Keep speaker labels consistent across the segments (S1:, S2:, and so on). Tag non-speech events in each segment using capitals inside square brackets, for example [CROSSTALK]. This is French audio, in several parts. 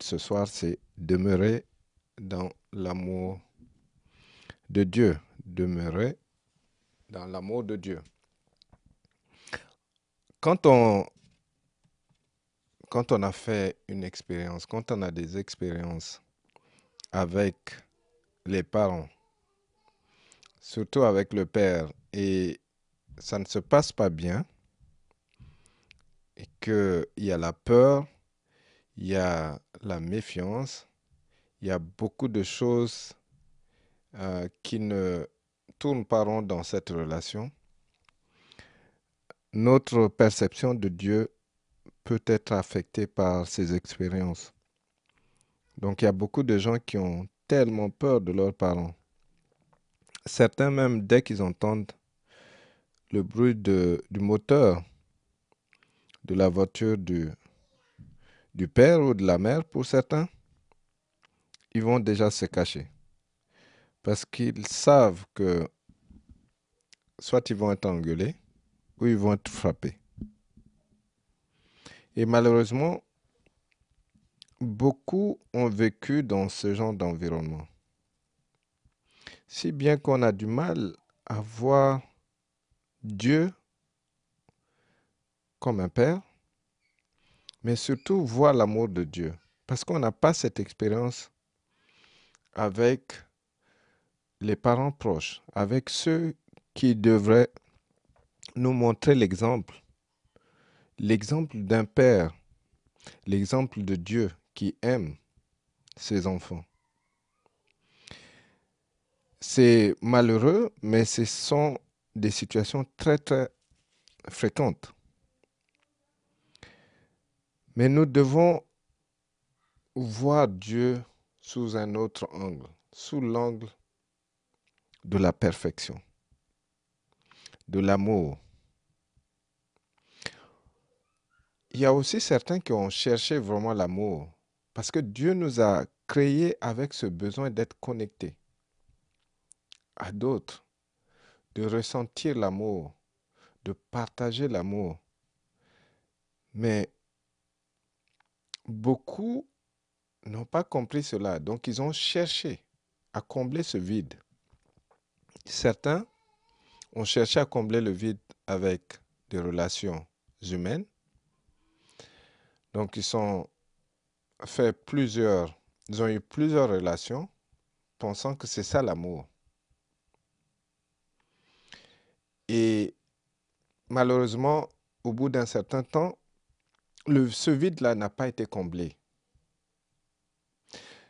S1: ce soir, c'est demeurer dans l'amour de Dieu. Demeurer dans l'amour de Dieu. Quand on, quand on a fait une expérience, quand on a des expériences avec les parents, surtout avec le père, et ça ne se passe pas bien, et qu'il y a la peur, il y a la méfiance, il y a beaucoup de choses euh, qui ne tournent pas rond dans cette relation. Notre perception de Dieu peut être affectée par ces expériences. Donc il y a beaucoup de gens qui ont tellement peur de leurs parents. Certains même, dès qu'ils entendent le bruit du moteur de la voiture du, du père ou de la mère, pour certains, ils vont déjà se cacher. Parce qu'ils savent que soit ils vont être engueulés, ou ils vont être frappés. Et malheureusement, beaucoup ont vécu dans ce genre d'environnement. Si bien qu'on a du mal à voir Dieu comme un père, mais surtout voir l'amour de Dieu. Parce qu'on n'a pas cette expérience avec les parents proches, avec ceux qui devraient nous montrer l'exemple, l'exemple d'un père, l'exemple de Dieu qui aime ses enfants. C'est malheureux, mais ce sont des situations très, très fréquentes. Mais nous devons voir Dieu sous un autre angle, sous l'angle de la perfection, de l'amour. Il y a aussi certains qui ont cherché vraiment l'amour, parce que Dieu nous a créés avec ce besoin d'être connectés à d'autres, de ressentir l'amour, de partager l'amour. Mais beaucoup n'ont pas compris cela, donc ils ont cherché à combler ce vide. Certains ont cherché à combler le vide avec des relations humaines. Donc ils ont fait plusieurs, ils ont eu plusieurs relations pensant que c'est ça l'amour. Et malheureusement, au bout d'un certain temps, le, ce vide-là n'a pas été comblé.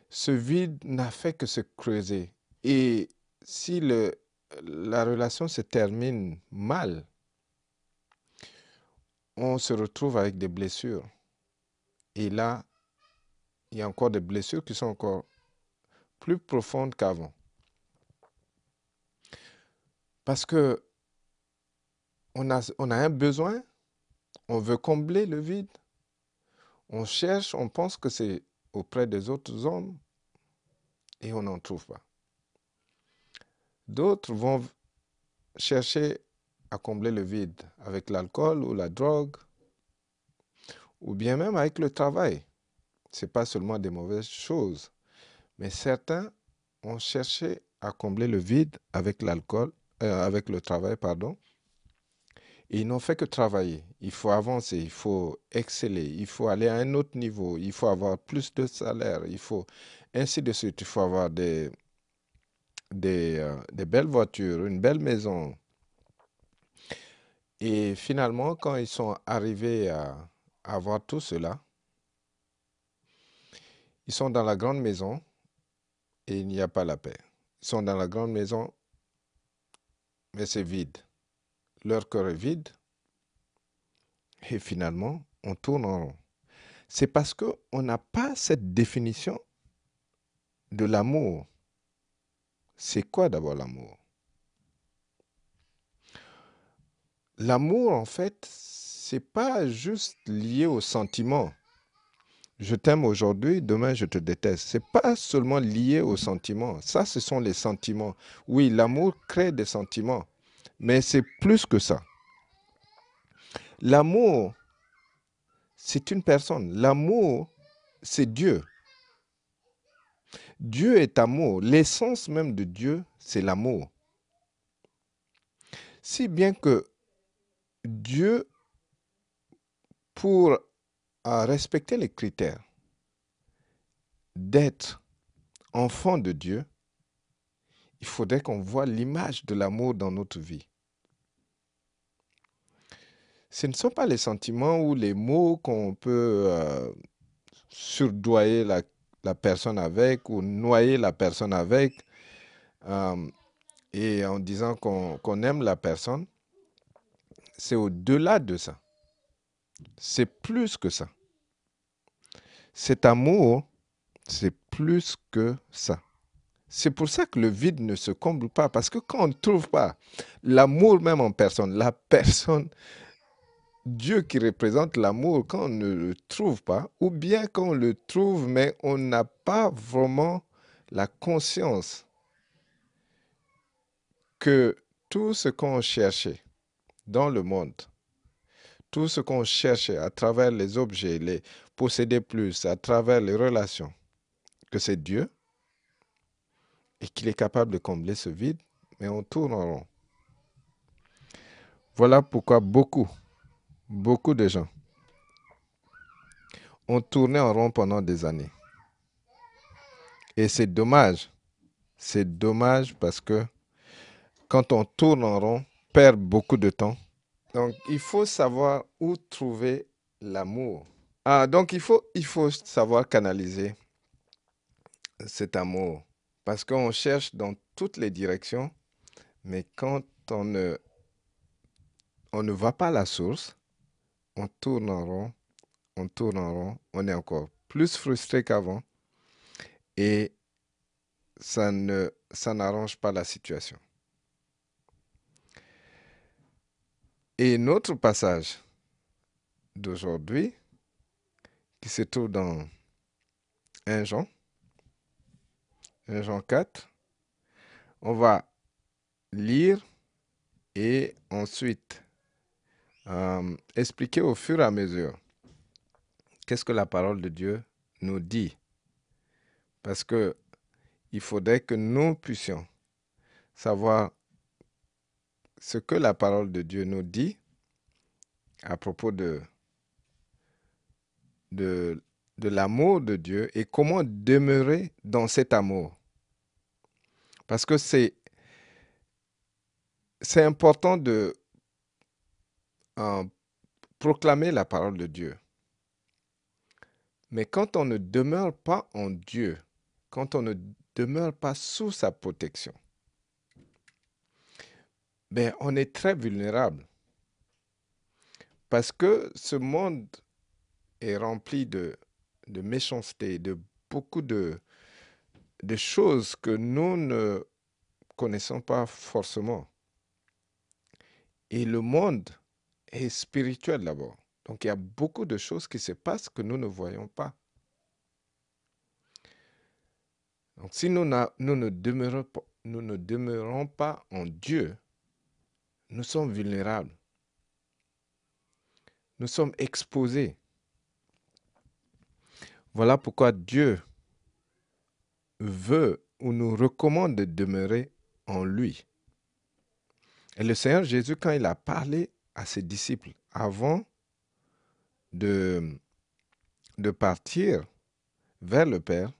S1: Ce vide n'a fait que se creuser. Et si la relation se termine mal, on se retrouve avec des blessures. Et là, il y a encore des blessures qui sont encore plus profondes qu'avant. Parce que on a, on a un besoin, on veut combler le vide, on cherche, on pense que c'est auprès des autres hommes et on n'en trouve pas. D'autres vont chercher à combler le vide avec l'alcool ou la drogue, ou bien même avec le travail. Ce n'est pas seulement des mauvaises choses, mais certains ont cherché à combler le vide avec l'alcool, euh, avec le travail, pardon, ils n'ont fait que travailler. Il faut avancer, il faut exceller, il faut aller à un autre niveau, il faut avoir plus de salaire, il faut ainsi de suite. Il faut avoir des, euh, des belles voitures, une belle maison. Et finalement, quand ils sont arrivés à avoir tout cela, ils sont dans la grande maison et il n'y a pas la paix. Ils sont dans la grande maison, mais c'est vide leur cœur est vide et finalement, on tourne en rond. C'est parce qu'on n'a pas cette définition de l'amour. C'est quoi d'abord l'amour? L'amour, en fait, c'est pas juste lié au sentiment. Je t'aime aujourd'hui, demain je te déteste. C'est pas seulement lié au sentiment. Ça, ce sont les sentiments. Oui, l'amour crée des sentiments. Mais c'est plus que ça. L'amour, c'est une personne. L'amour, c'est Dieu. Dieu est amour. L'essence même de Dieu, c'est l'amour. Si bien que Dieu, pour respecter les critères d'être enfant de Dieu, il faudrait qu'on voit l'image de l'amour dans notre vie. Ce ne sont pas les sentiments ou les mots qu'on peut euh, surdoyer la, personne avec ou noyer la personne avec euh, et en disant qu'on aime la personne. C'est au-delà de ça. C'est plus que ça. Cet amour, c'est plus que ça. C'est pour ça que le vide ne se comble pas, parce que quand on ne trouve pas l'amour même en personne, la personne, Dieu qui représente l'amour, quand on ne le trouve pas, ou bien quand on le trouve, mais on n'a pas vraiment la conscience que tout ce qu'on cherchait dans le monde, tout ce qu'on cherchait à travers les objets, les posséder plus, à travers les relations, que c'est Dieu, et qu'il est capable de combler ce vide, mais on tourne en rond. Voilà pourquoi beaucoup, beaucoup de gens ont tourné en rond pendant des années. Et c'est dommage. C'est dommage parce que quand on tourne en rond, on perd beaucoup de temps. Donc, il faut savoir où trouver l'amour. Ah, donc, il faut, savoir canaliser cet amour. Parce qu'on cherche dans toutes les directions, mais quand on ne, on ne va pas la source, on tourne en rond, on tourne en rond, on est encore plus frustré qu'avant et ça n'arrange pas la situation. Et notre passage d'aujourd'hui, qui se trouve dans 1 Jean, Jean 4. On va lire et ensuite euh, expliquer au fur et à mesure qu'est-ce que la parole de Dieu nous dit. Parce que il faudrait que nous puissions savoir ce que la parole de Dieu nous dit à propos de, de, de l'amour de Dieu et comment demeurer dans cet amour. Parce que c'est, c'est important de euh, proclamer la parole de Dieu. Mais quand on ne demeure pas en Dieu, quand on ne demeure pas sous sa protection, ben on est très vulnérable. Parce que ce monde est rempli de, de méchanceté, de beaucoup de, des choses que nous ne connaissons pas forcément. Et le monde est spirituel d'abord. Donc il y a beaucoup de choses qui se passent que nous ne voyons pas. Donc si nous, ne demeurons nous ne demeurons pas en Dieu, nous sommes vulnérables. Nous sommes exposés. Voilà pourquoi Dieu veut ou nous recommande de demeurer en lui. Et le Seigneur Jésus, quand il a parlé à ses disciples avant de, partir vers le Père,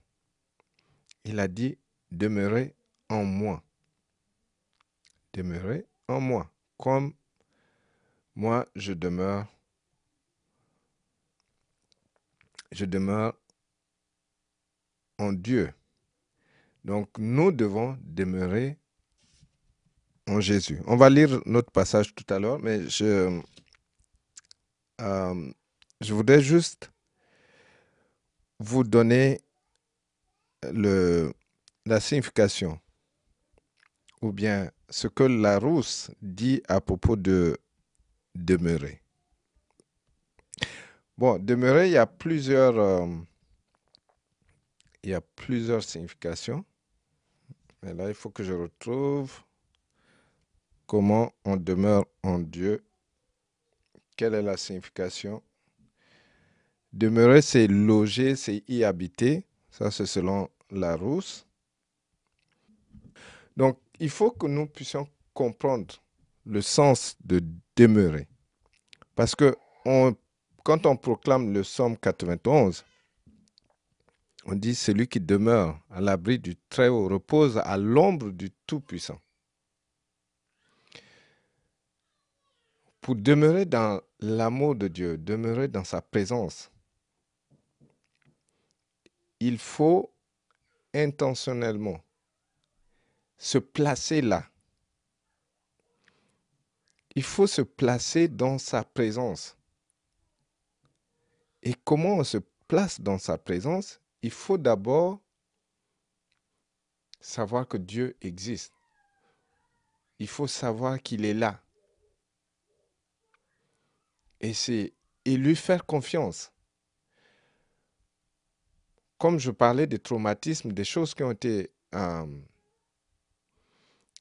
S1: il a dit, demeurez en moi. Demeurez en moi, comme moi je demeure. Je demeure en Dieu. Donc nous devons demeurer en Jésus. On va lire notre passage tout à l'heure, mais je, euh, voudrais juste vous donner la signification ou bien ce que la rousse dit à propos de demeurer. Bon, demeurer, il y a plusieurs, euh, il y a plusieurs significations. Mais là, il faut que je retrouve comment on demeure en Dieu. Quelle est la signification? Demeurer, c'est loger, c'est y habiter. Ça, c'est selon Larousse. Donc, il faut que nous puissions comprendre le sens de demeurer. Parce que quand on proclame le psaume 91, on dit celui qui demeure à l'abri du Très-Haut repose à l'ombre du Tout-Puissant. Pour demeurer dans l'amour de Dieu, demeurer dans sa présence, il faut intentionnellement se placer là. Il faut se placer dans sa présence. Et comment on se place dans sa présence? Il faut d'abord savoir que Dieu existe. Il faut savoir qu'il est là. Et c'est et lui faire confiance. Comme je parlais des traumatismes, des choses qui ont été euh,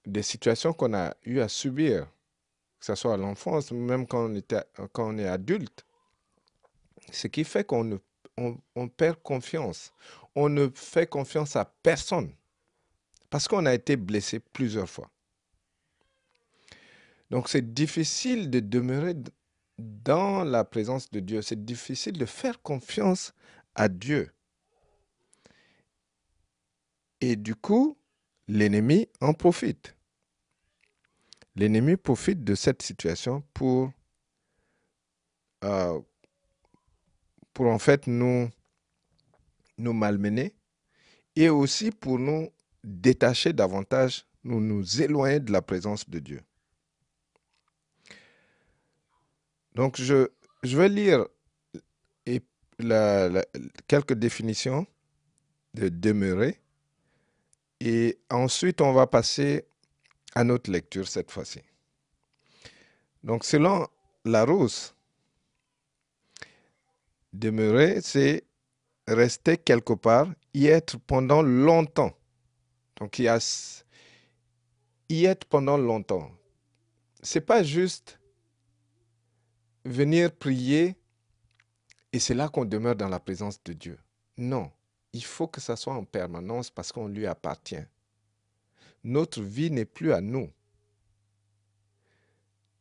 S1: des situations qu'on a eu à subir, que ce soit à l'enfance, même quand on, était, quand on est adulte, ce qui fait qu'on on, perd confiance. On ne fait confiance à personne parce qu'on a été blessé plusieurs fois. Donc c'est difficile de demeurer dans la présence de Dieu. C'est difficile de faire confiance à Dieu. Et du coup, l'ennemi en profite. L'ennemi profite de cette situation pour, euh, en fait nous, nous malmener et aussi pour nous détacher davantage, nous nous éloigner de la présence de Dieu. Donc je, je vais lire quelques définitions de demeurer et ensuite, on va passer à notre lecture cette fois-ci. Donc, selon Larousse, demeurer, c'est rester quelque part, y être pendant longtemps. Donc, y, y être pendant longtemps. C'est pas juste venir prier et c'est là qu'on demeure dans la présence de Dieu. Non il faut que ça soit en permanence parce qu'on lui appartient. Notre vie n'est plus à nous.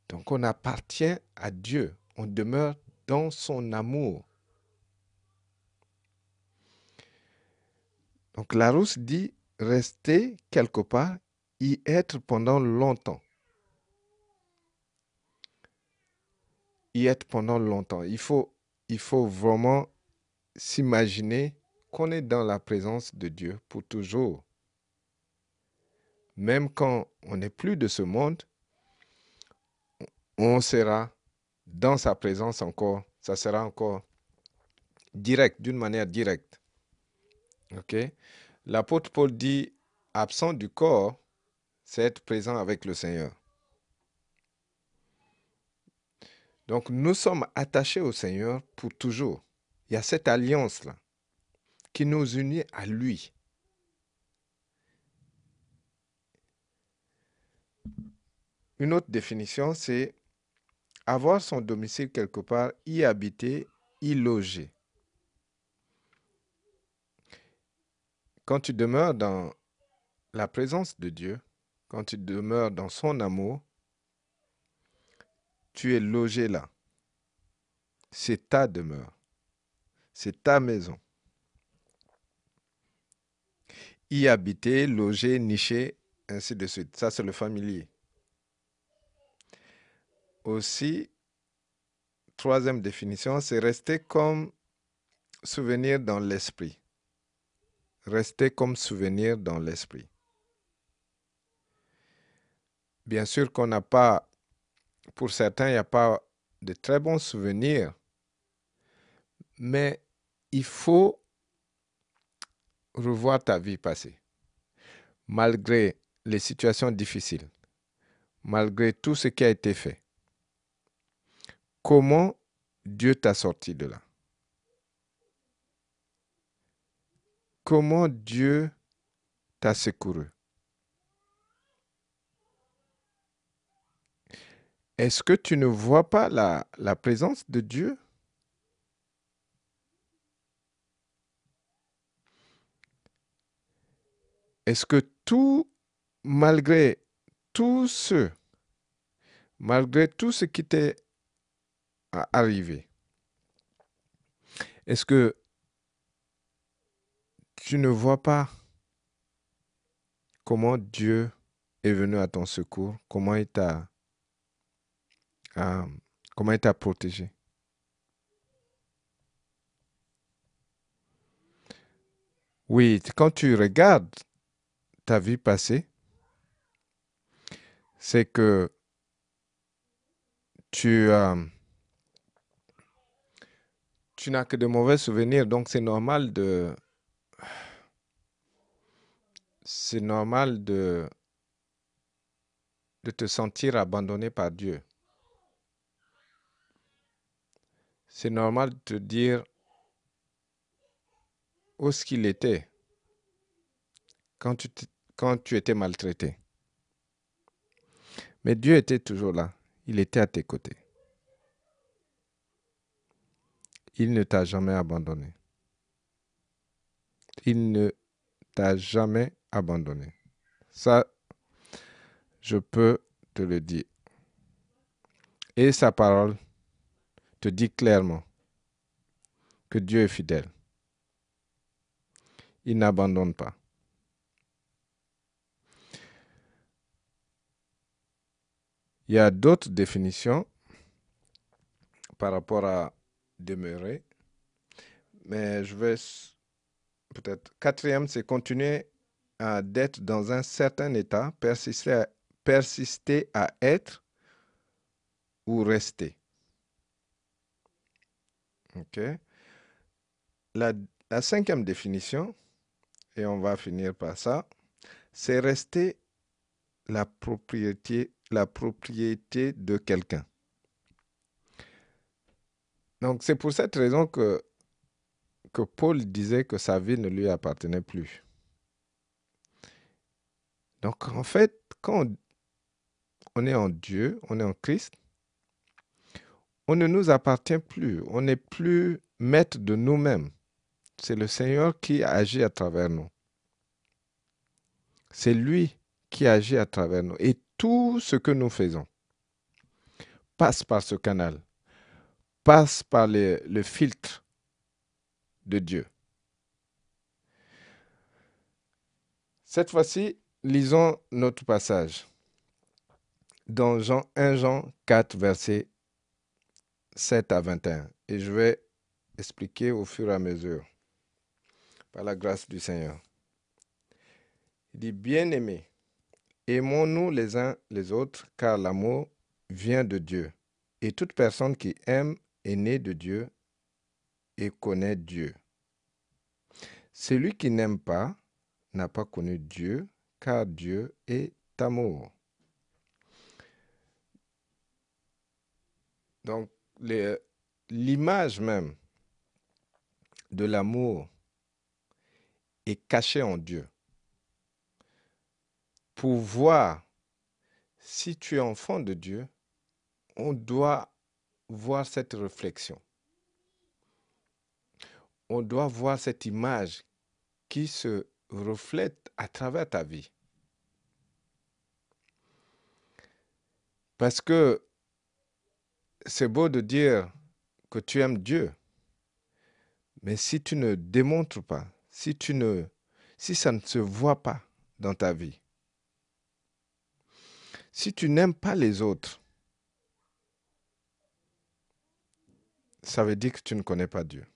S1: Donc on appartient à Dieu. On demeure dans son amour. Donc Larousse dit rester quelque part, y être pendant longtemps. Y être pendant longtemps. Il faut, il faut vraiment s'imaginer qu'on est dans la présence de Dieu pour toujours. Même quand on n'est plus de ce monde, on sera dans sa présence encore. Ça sera encore direct, d'une manière directe. OK? L'apôtre Paul dit absent du corps, c'est être présent avec le Seigneur. Donc nous sommes attachés au Seigneur pour toujours. Il y a cette alliance-là qui nous unit à lui. Une autre définition, c'est avoir son domicile quelque part, y habiter, y loger. Quand tu demeures dans la présence de Dieu, quand tu demeures dans son amour, tu es logé là. C'est ta demeure. C'est ta maison y habiter, loger, nicher, ainsi de suite. Ça, c'est le familier. Aussi, troisième définition, c'est rester comme souvenir dans l'esprit. Rester comme souvenir dans l'esprit. Bien sûr qu'on n'a pas, pour certains, il n'y a pas de très bons souvenirs, mais il faut revoir ta vie passée, malgré les situations difficiles, malgré tout ce qui a été fait. Comment Dieu t'a sorti de là? Comment Dieu t'a secouru? Est-ce que tu ne vois pas la, présence de Dieu? Est-ce que tout, malgré tout ce, malgré tout ce qui t'est arrivé, est-ce que tu ne vois pas comment Dieu est venu à ton secours, comment il t'a comment il t'a protégé? Oui, quand tu regardes ta vie passée, c'est que tu, euh, tu n'as que de mauvais souvenirs, donc c'est normal de... C'est normal de, de te sentir abandonné par Dieu. C'est normal de te dire où est-ce qu'il était quand tu étais maltraité. Mais Dieu était toujours là. Il était à tes côtés. Il ne t'a jamais abandonné. Il ne t'a jamais abandonné. Ça, je peux te le dire. Et sa parole te dit clairement que Dieu est fidèle. Il n'abandonne pas. Il y a d'autres définitions par rapport à demeurer, mais je vais peut-être. Quatrième, c'est continuer à d'être dans un certain état, persister persister à être ou rester. La, cinquième définition, et on va finir par ça, c'est rester la propriété, de quelqu'un. Donc c'est pour cette raison que, que Paul disait que sa vie ne lui appartenait plus. Donc en fait, quand on est en Dieu, on est en Christ, on ne nous appartient plus, on n'est plus maître de nous-mêmes. C'est le Seigneur qui agit à travers nous. C'est lui qui agit à travers nous. Et tout ce que nous faisons passe par ce canal, passe par le, filtre de Dieu. Cette fois-ci, lisons notre passage dans Jean 1 Jean 4, verset 7 à 21. Et je vais expliquer au fur et à mesure, par la grâce du Seigneur. Il dit, bien-aimés, aimons-nous les uns les autres, car l'amour vient de Dieu. Et toute personne qui aime est née de Dieu et connaît Dieu. Celui qui n'aime pas n'a pas connu Dieu, car Dieu est amour. Donc, l'image même de l'amour est cachée en Dieu pour voir si tu es enfant de Dieu, on doit voir cette réflexion. On doit voir cette image qui se reflète à travers ta vie. Parce que c'est beau de dire que tu aimes Dieu, mais si tu ne démontres pas, si ça ne se voit pas dans ta vie, si tu n'aimes pas les autres, ça veut dire que tu ne connais pas Dieu.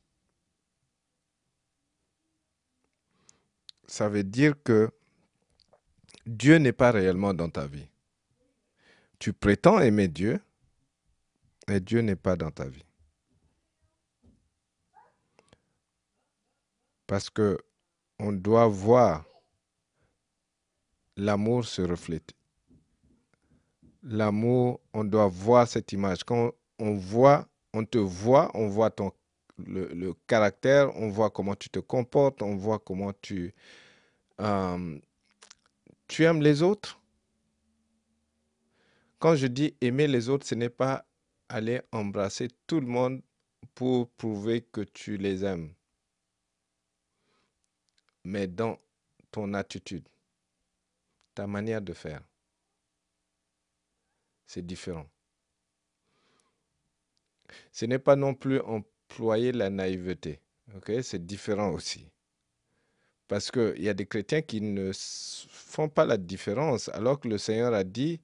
S1: Ça veut dire que Dieu n'est pas réellement dans ta vie. Tu prétends aimer Dieu, mais Dieu n'est pas dans ta vie. Parce que on doit voir l'amour se refléter l'amour, on doit voir cette image. Quand on voit, on te voit, on voit ton, le, caractère, on voit comment tu te comportes, on voit comment tu, euh, tu aimes les autres. Quand je dis aimer les autres, ce n'est pas aller embrasser tout le monde pour prouver que tu les aimes, mais dans ton attitude, ta manière de faire. C'est différent. Ce n'est pas non plus employer la naïveté. C'est différent aussi. Parce qu'il y a des chrétiens qui ne font pas la différence, alors que le Seigneur a dit,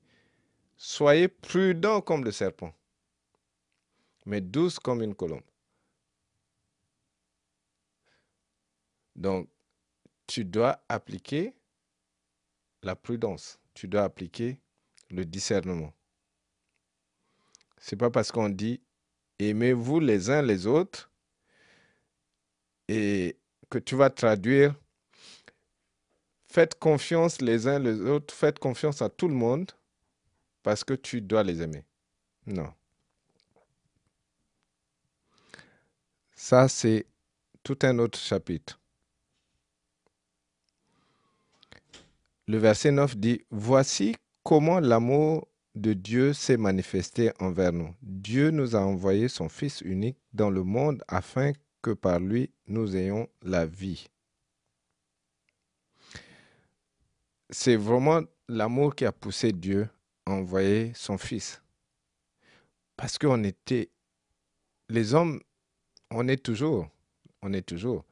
S1: soyez prudents comme le serpent, mais douce comme une colombe. Donc, tu dois appliquer la prudence, tu dois appliquer le discernement. C'est pas parce qu'on dit aimez-vous les uns les autres et que tu vas traduire faites confiance les uns les autres, faites confiance à tout le monde parce que tu dois les aimer. Non. Ça, c'est tout un autre chapitre. Le verset 9 dit, Voici comment l'amour de Dieu s'est manifesté envers nous. Dieu nous a envoyé son Fils unique dans le monde afin que par lui nous ayons la vie. C'est vraiment l'amour qui a poussé Dieu à envoyer son Fils. Parce qu'on était... Les hommes, on est toujours, on est toujours.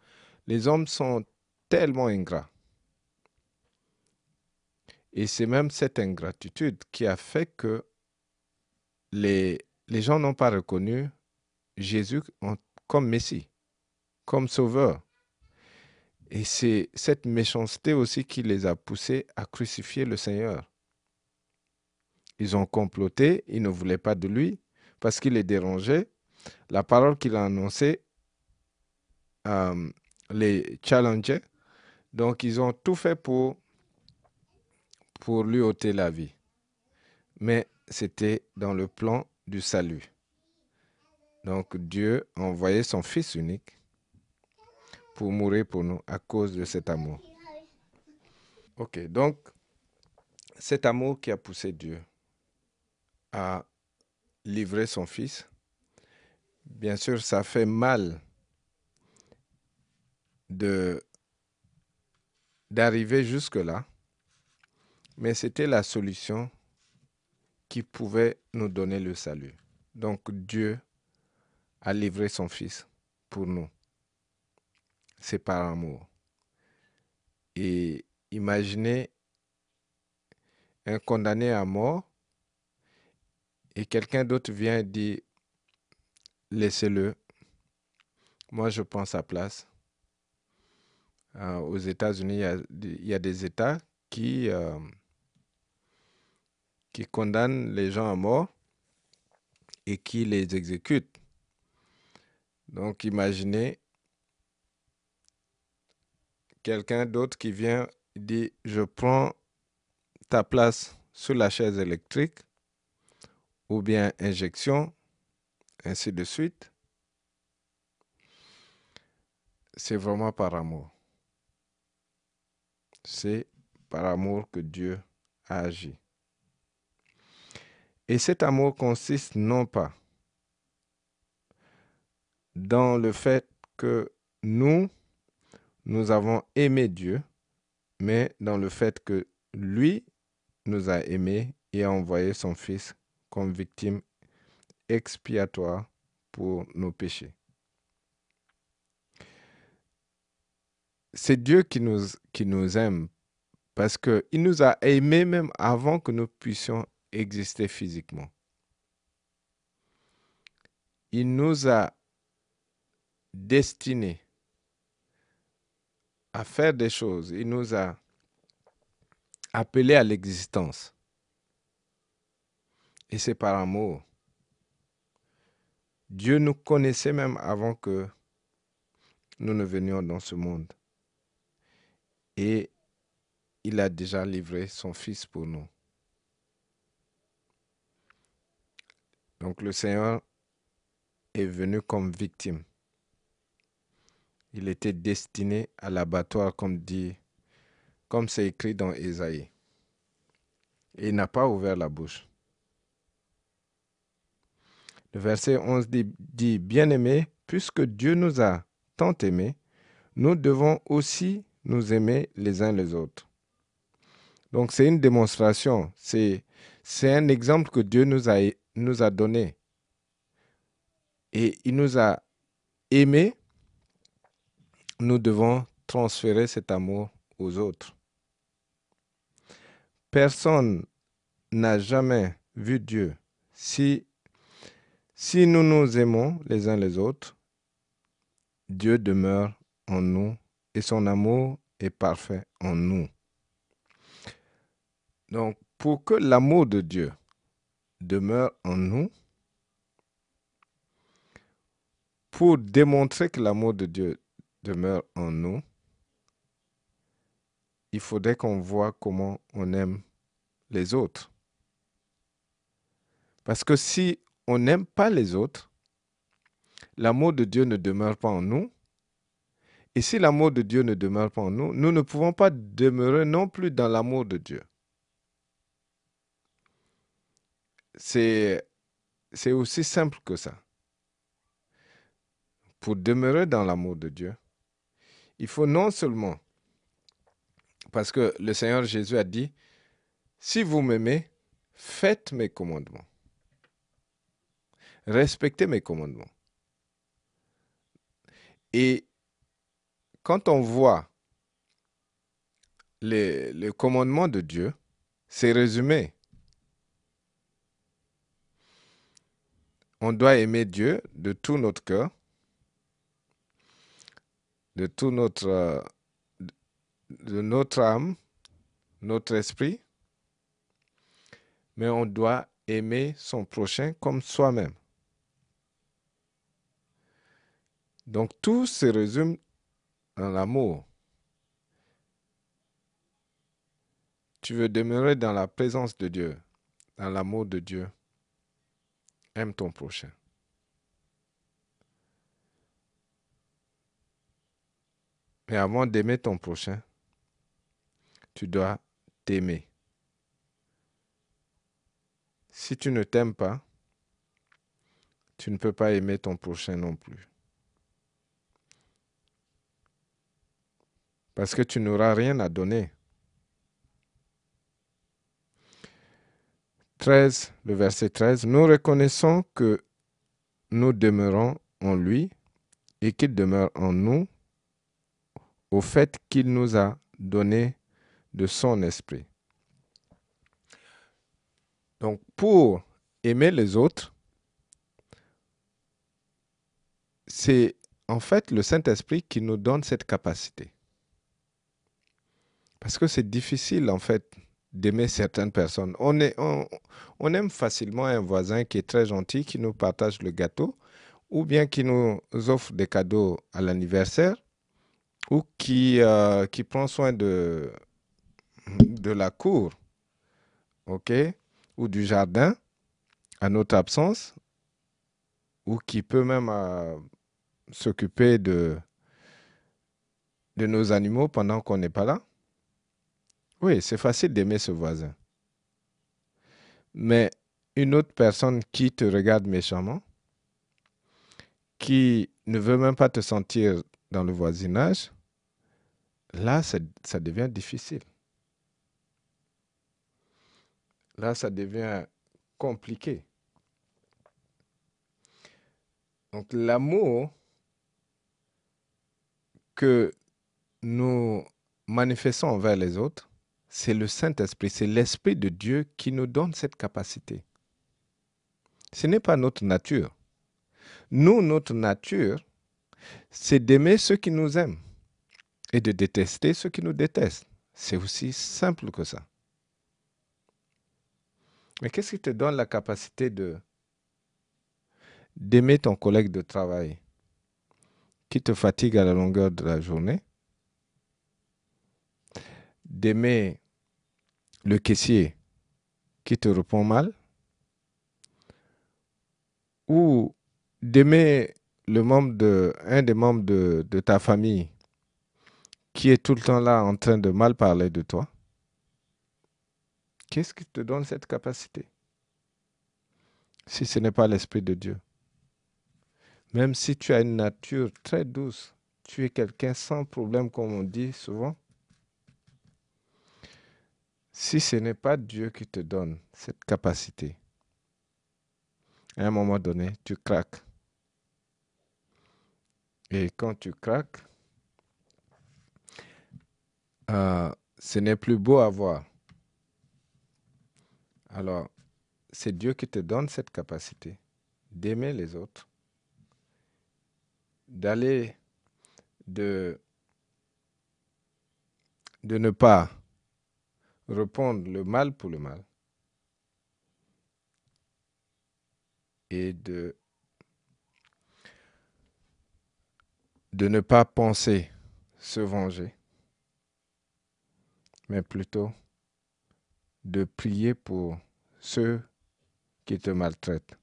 S1: Les hommes sont tellement ingrats. Et c'est même cette ingratitude qui a fait que les, gens n'ont pas reconnu Jésus comme Messie, comme Sauveur. Et c'est cette méchanceté aussi qui les a poussés à crucifier le Seigneur. Ils ont comploté, ils ne voulaient pas de lui parce qu'il les dérangeait. La parole qu'il a annoncée euh, les challengeait. Donc ils ont tout fait pour pour lui ôter la vie. Mais c'était dans le plan du salut. Donc Dieu a envoyé son Fils unique pour mourir pour nous à cause de cet amour. Ok, donc cet amour qui a poussé Dieu à livrer son Fils, bien sûr, ça fait mal d'arriver jusque-là, mais c'était la solution qui pouvait nous donner le salut. Donc Dieu a livré son Fils pour nous. C'est par amour. Et imaginez un condamné à mort et quelqu'un d'autre vient et dit, laissez-le. Moi, je prends sa place. Euh, aux États-Unis, il y, a des États qui, euh, qui condamne les gens à mort et qui les exécute. Donc imaginez quelqu'un d'autre qui vient dit je prends ta place sur la chaise électrique ou bien injection, ainsi de suite. C'est vraiment par amour. C'est par amour que Dieu a agi. Et cet amour consiste non pas dans le fait que nous, nous avons aimé Dieu, mais dans le fait que lui nous a aimés et a envoyé son Fils comme victime expiatoire pour nos péchés. C'est Dieu qui nous, qui nous aime parce qu'il nous a aimés même avant que nous puissions exister physiquement. Il nous a destinés à faire des choses. Il nous a appelés à l'existence. Et c'est par amour. Dieu nous connaissait même avant que nous ne venions dans ce monde. Et il a déjà livré son Fils pour nous. Donc le Seigneur est venu comme victime. Il était destiné à l'abattoir, comme dit, comme c'est écrit dans Ésaïe. Et il n'a pas ouvert la bouche. Le verset 11 dit, Bien-aimés, puisque Dieu nous a tant aimés, nous devons aussi nous aimer les uns les autres. Donc c'est une démonstration, c'est un exemple que Dieu nous a donné. Et il nous a aimés, nous devons transférer cet amour aux autres. Personne n'a jamais vu Dieu. Si, si nous nous aimons les uns les autres, Dieu demeure en nous et son amour est parfait en nous. Donc, pour que l'amour de Dieu demeure en nous, pour démontrer que l'amour de Dieu demeure en nous, il faudrait qu'on voit comment on aime les autres. Parce que si on n'aime pas les autres, l'amour de Dieu ne demeure pas en nous. Et si l'amour de Dieu ne demeure pas en nous, nous ne pouvons pas demeurer non plus dans l'amour de Dieu. C'est, aussi simple que ça. Pour demeurer dans l'amour de Dieu, il faut non seulement, parce que le Seigneur Jésus a dit, si vous m'aimez, faites mes commandements. Respectez mes commandements. Et quand on voit les, commandements de Dieu, c'est résumé. On doit aimer Dieu de tout notre cœur, de tout notre, de notre âme, notre esprit, mais on doit aimer son prochain comme soi-même. Donc tout se résume dans l'amour. Tu veux demeurer dans la présence de Dieu, dans l'amour de Dieu. Aime ton prochain. Mais avant d'aimer ton prochain, tu dois t'aimer. Si tu ne t'aimes pas, tu ne peux pas aimer ton prochain non plus. Parce que tu n'auras rien à donner. 13, le verset 13, nous reconnaissons que nous demeurons en lui et qu'il demeure en nous au fait qu'il nous a donné de son esprit. Donc pour aimer les autres, c'est en fait le Saint-Esprit qui nous donne cette capacité. Parce que c'est difficile, en fait, d'aimer certaines personnes. On, aime facilement un voisin qui est très gentil, qui nous partage le gâteau, ou bien qui nous offre des cadeaux à l'anniversaire, ou qui, euh, prend soin de, la cour, ok, ou du jardin à notre absence, ou qui peut même euh, s'occuper de nos animaux pendant qu'on n'est pas là. Oui, c'est facile d'aimer ce voisin. Mais une autre personne qui te regarde méchamment, qui ne veut même pas te sentir dans le voisinage, là, ça, devient difficile. Là, ça devient compliqué. Donc l'amour que nous manifestons envers les autres, c'est le Saint-Esprit, c'est l'Esprit de Dieu qui nous donne cette capacité. Ce n'est pas notre nature. Nous, notre nature, c'est d'aimer ceux qui nous aiment et de détester ceux qui nous détestent. C'est aussi simple que ça. Mais qu'est-ce qui te donne la capacité de d'aimer ton collègue de travail qui te fatigue à la longueur de la journée? D'aimer le caissier qui te répond mal ou d'aimer le membre de, un des membres de, de ta famille qui est tout le temps là en train de mal parler de toi Qu'est-ce qui te donne cette capacité Si ce n'est pas l'Esprit de Dieu? Même si tu as une nature très douce, tu es quelqu'un sans problème, comme on dit souvent, Si ce n'est pas Dieu qui te donne cette capacité, à un moment donné, tu craques. Et quand tu craques, euh, ce n'est plus beau à voir. Alors, c'est Dieu qui te donne cette capacité d'aimer les autres, d'aller de, de ne pas répondre le mal pour le mal et de, de ne pas penser se venger, mais plutôt de prier pour ceux qui te maltraitent.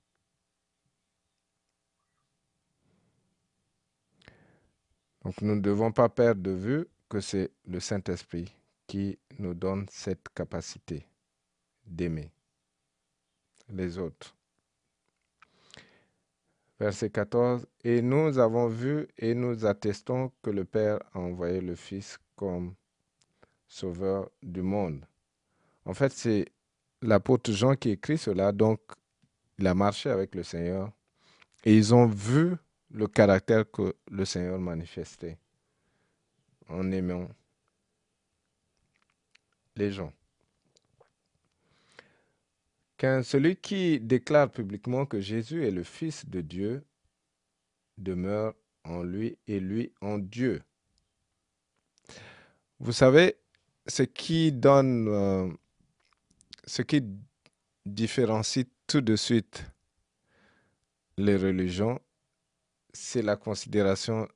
S1: Donc nous ne devons pas perdre de vue que c'est le Saint-Esprit qui nous donne cette capacité d'aimer les autres. Verset 14. Et nous avons vu et nous attestons que le Père a envoyé le Fils comme sauveur du monde. En fait, c'est l'apôtre Jean qui écrit cela, donc il a marché avec le Seigneur et ils ont vu le caractère que le Seigneur manifestait en aimant les gens. Qu'un celui qui déclare publiquement que Jésus est le Fils de Dieu demeure en lui et lui en Dieu. Vous savez, ce qui donne, euh, ce qui différencie tout de suite les religions, c'est la considération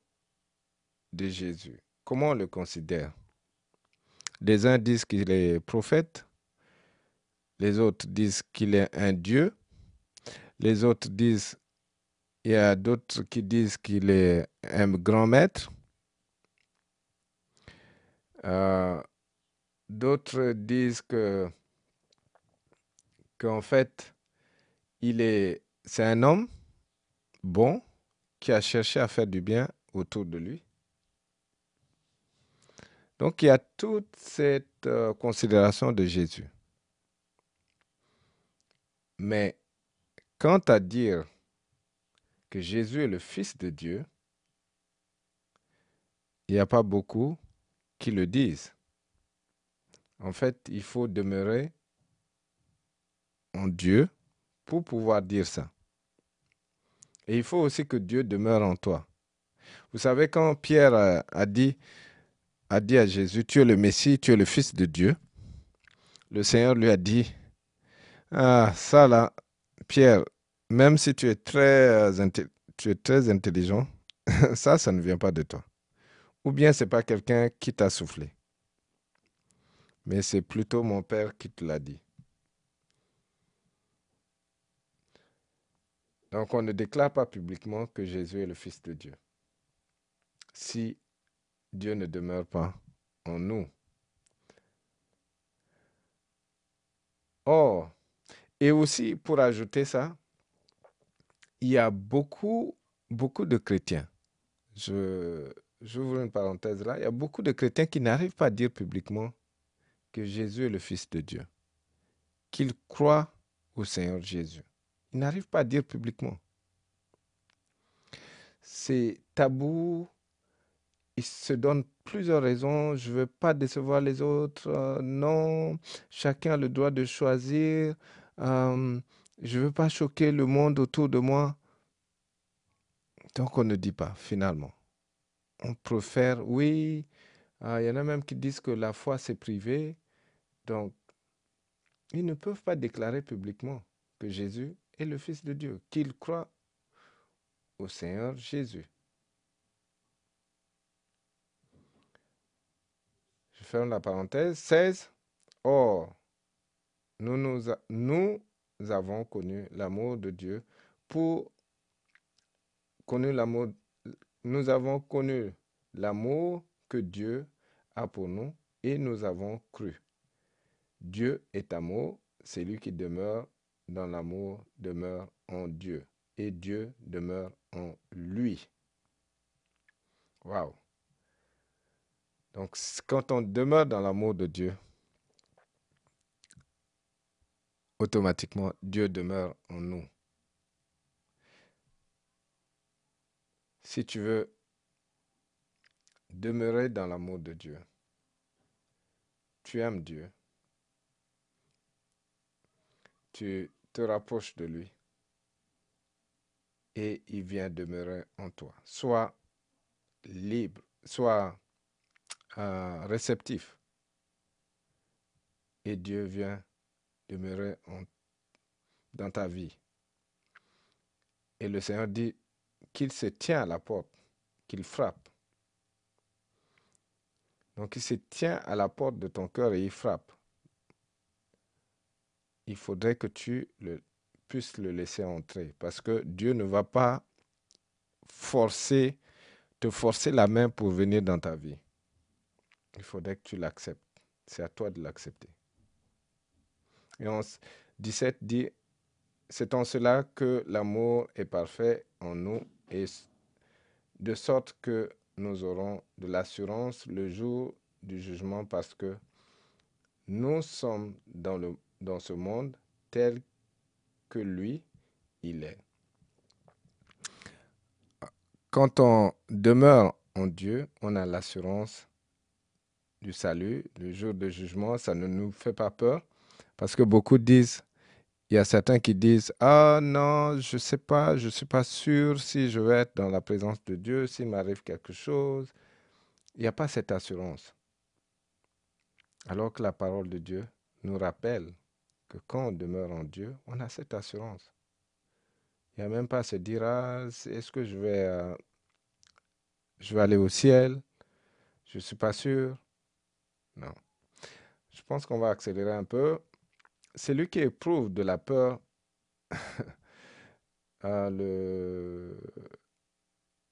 S1: de Jésus. Comment on le considère? Les uns disent qu'il est prophète, les autres disent qu'il est un Dieu, les autres disent, il y a d'autres qui disent qu'il est un grand maître, euh, d'autres disent que qu'en fait, est, c'est un homme bon qui a cherché à faire du bien autour de lui. Donc il y a toute cette euh, considération de Jésus. Mais quant à dire que Jésus est le Fils de Dieu, il n'y a pas beaucoup qui le disent. En fait, il faut demeurer en Dieu pour pouvoir dire ça. Et il faut aussi que Dieu demeure en toi. Vous savez, quand Pierre a, dit, a dit à Jésus, tu es le Messie, tu es le Fils de Dieu, le Seigneur lui a dit, ah, ça là, Pierre, même si tu es très, euh, intelligent, [LAUGHS] ça, ça ne vient pas de toi. Ou bien ce n'est pas quelqu'un qui t'a soufflé. Mais c'est plutôt mon Père qui te l'a dit. Donc on ne déclare pas publiquement que Jésus est le Fils de Dieu. Si Dieu ne demeure pas en nous. Or, et aussi pour ajouter ça, il y a beaucoup, beaucoup de chrétiens. Je, j'ouvre une parenthèse là. Il y a beaucoup de chrétiens qui n'arrivent pas à dire publiquement que Jésus est le Fils de Dieu, qu'ils croient au Seigneur Jésus. Ils n'arrivent pas à dire publiquement. C'est tabou. Ils se donnent plusieurs raisons. Je ne veux pas décevoir les autres. Euh, non, chacun a le droit de choisir. Euh, je veux pas choquer le monde autour de moi. Donc on ne dit pas finalement. On préfère, oui, euh, il y en a même qui disent que la foi c'est privé. Donc, ils ne peuvent pas déclarer publiquement que Jésus est le Fils de Dieu, qu'il croit au Seigneur Jésus. Ferme la parenthèse. 16. Or, nous, nous, nous avons connu l'amour de Dieu pour connu l'amour nous avons connu l'amour que Dieu a pour nous et nous avons cru. Dieu est amour, celui qui demeure dans l'amour demeure en Dieu et Dieu demeure en lui. Waouh! Donc, quand on demeure dans l'amour de Dieu, automatiquement, Dieu demeure en nous. Si tu veux demeurer dans l'amour de Dieu, tu aimes Dieu, tu te rapproches de lui et il vient demeurer en toi. Sois libre, sois euh, réceptif et Dieu vient demeurer dans ta vie. Et le Seigneur dit qu'il se tient à la porte, qu'il frappe. Donc il se tient à la porte de ton cœur et il frappe. Il faudrait que tu puisses le laisser entrer parce que Dieu ne va pas forcer, te forcer la main pour venir dans ta vie. Il faudrait que tu l'acceptes. C'est à toi de l'accepter. Et en 17 dit, c'est en cela que l'amour est parfait en nous et de sorte que nous aurons de l'assurance le jour du jugement parce que nous sommes dans, le, dans ce monde tel que lui, il est. Quand on demeure en Dieu, on a l'assurance du salut, le jour du jugement, ça ne nous fait pas peur parce que beaucoup disent, il y a certains qui disent Ah non, je ne sais pas, je ne suis pas sûr si je vais être dans la présence de Dieu, s'il m'arrive quelque chose. Il n'y a pas cette assurance. Alors que la parole de Dieu nous rappelle que quand on demeure en Dieu, on a cette assurance. Il n'y a même pas à se dire Ah, est-ce que je vais, euh, je vais aller au ciel? Je ne suis pas sûr. Non. Je pense qu'on va accélérer un peu celui qui éprouve de la peur [LAUGHS] le...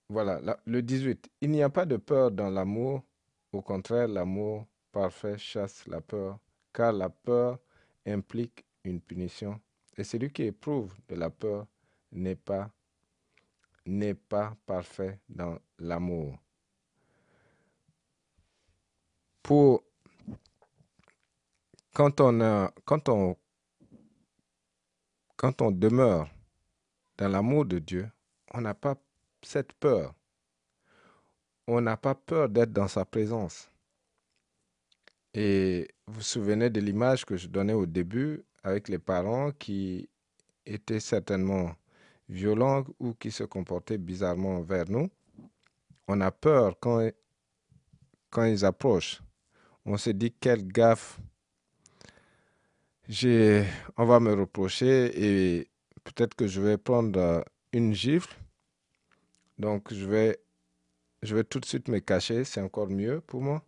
S1: Voilà, le 18. Il n'y a pas de peur dans l'amour. Au contraire, l'amour parfait chasse la peur, car la peur implique une punition. Et celui qui éprouve de la peur n'est pas, n'est pas parfait dans l'amour. Pour quand on, quand on, quand on demeure dans l'amour de Dieu, on n'a pas cette peur. On n'a pas peur d'être dans sa présence. Et vous vous souvenez de l'image que je donnais au début avec les parents qui étaient certainement violents ou qui se comportaient bizarrement vers nous? On a peur quand, quand ils approchent. On se dit quelle gaffe on va me reprocher et peut-être que je vais prendre euh, une gifle. Donc, je vais, je vais tout de suite me cacher, c'est encore mieux pour moi.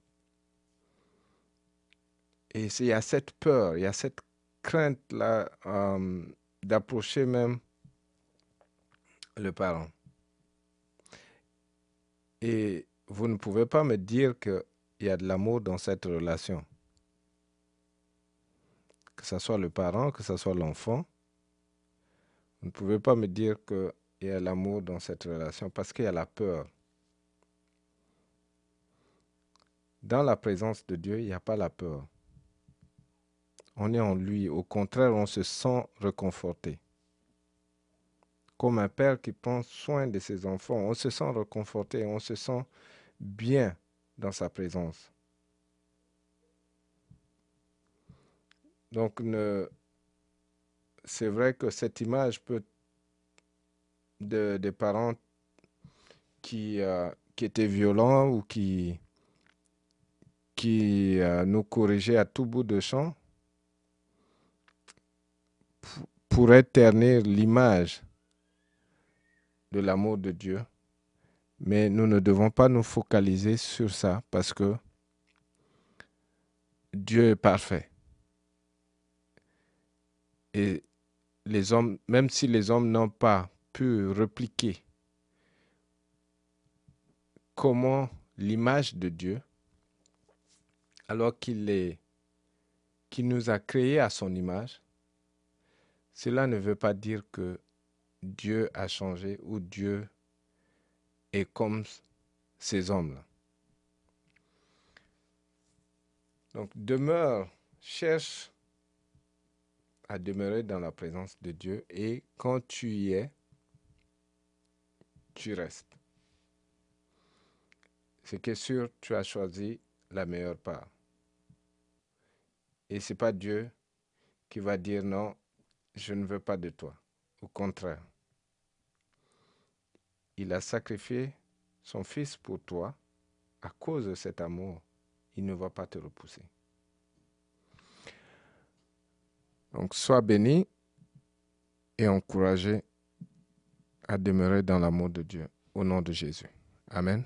S1: Et il y a cette peur, il y a cette crainte-là euh, d'approcher même le parent. Et vous ne pouvez pas me dire qu'il y a de l'amour dans cette relation que ce soit le parent, que ce soit l'enfant. Vous ne pouvez pas me dire qu'il y a l'amour dans cette relation parce qu'il y a la peur. Dans la présence de Dieu, il n'y a pas la peur. On est en lui. Au contraire, on se sent réconforté. Comme un père qui prend soin de ses enfants, on se sent réconforté, on se sent bien dans sa présence. Donc, c'est vrai que cette image peut de, des parents qui, euh, qui étaient violents ou qui, qui euh, nous corrigeaient à tout bout de champ pourrait ternir l'image de l'amour de Dieu. Mais nous ne devons pas nous focaliser sur ça parce que Dieu est parfait. Et les hommes, même si les hommes n'ont pas pu répliquer comment l'image de Dieu, alors qu'il est, qu'il nous a créés à son image, cela ne veut pas dire que Dieu a changé ou Dieu est comme ces hommes-là. Donc demeure, cherche à demeurer dans la présence de Dieu et quand tu y es, tu restes. C'est que sûr, tu as choisi la meilleure part. Et c'est pas Dieu qui va dire non, je ne veux pas de toi. Au contraire, il a sacrifié son fils pour toi à cause de cet amour. Il ne va pas te repousser. Donc, sois béni et encouragé à demeurer dans l'amour de Dieu. Au nom de Jésus. Amen.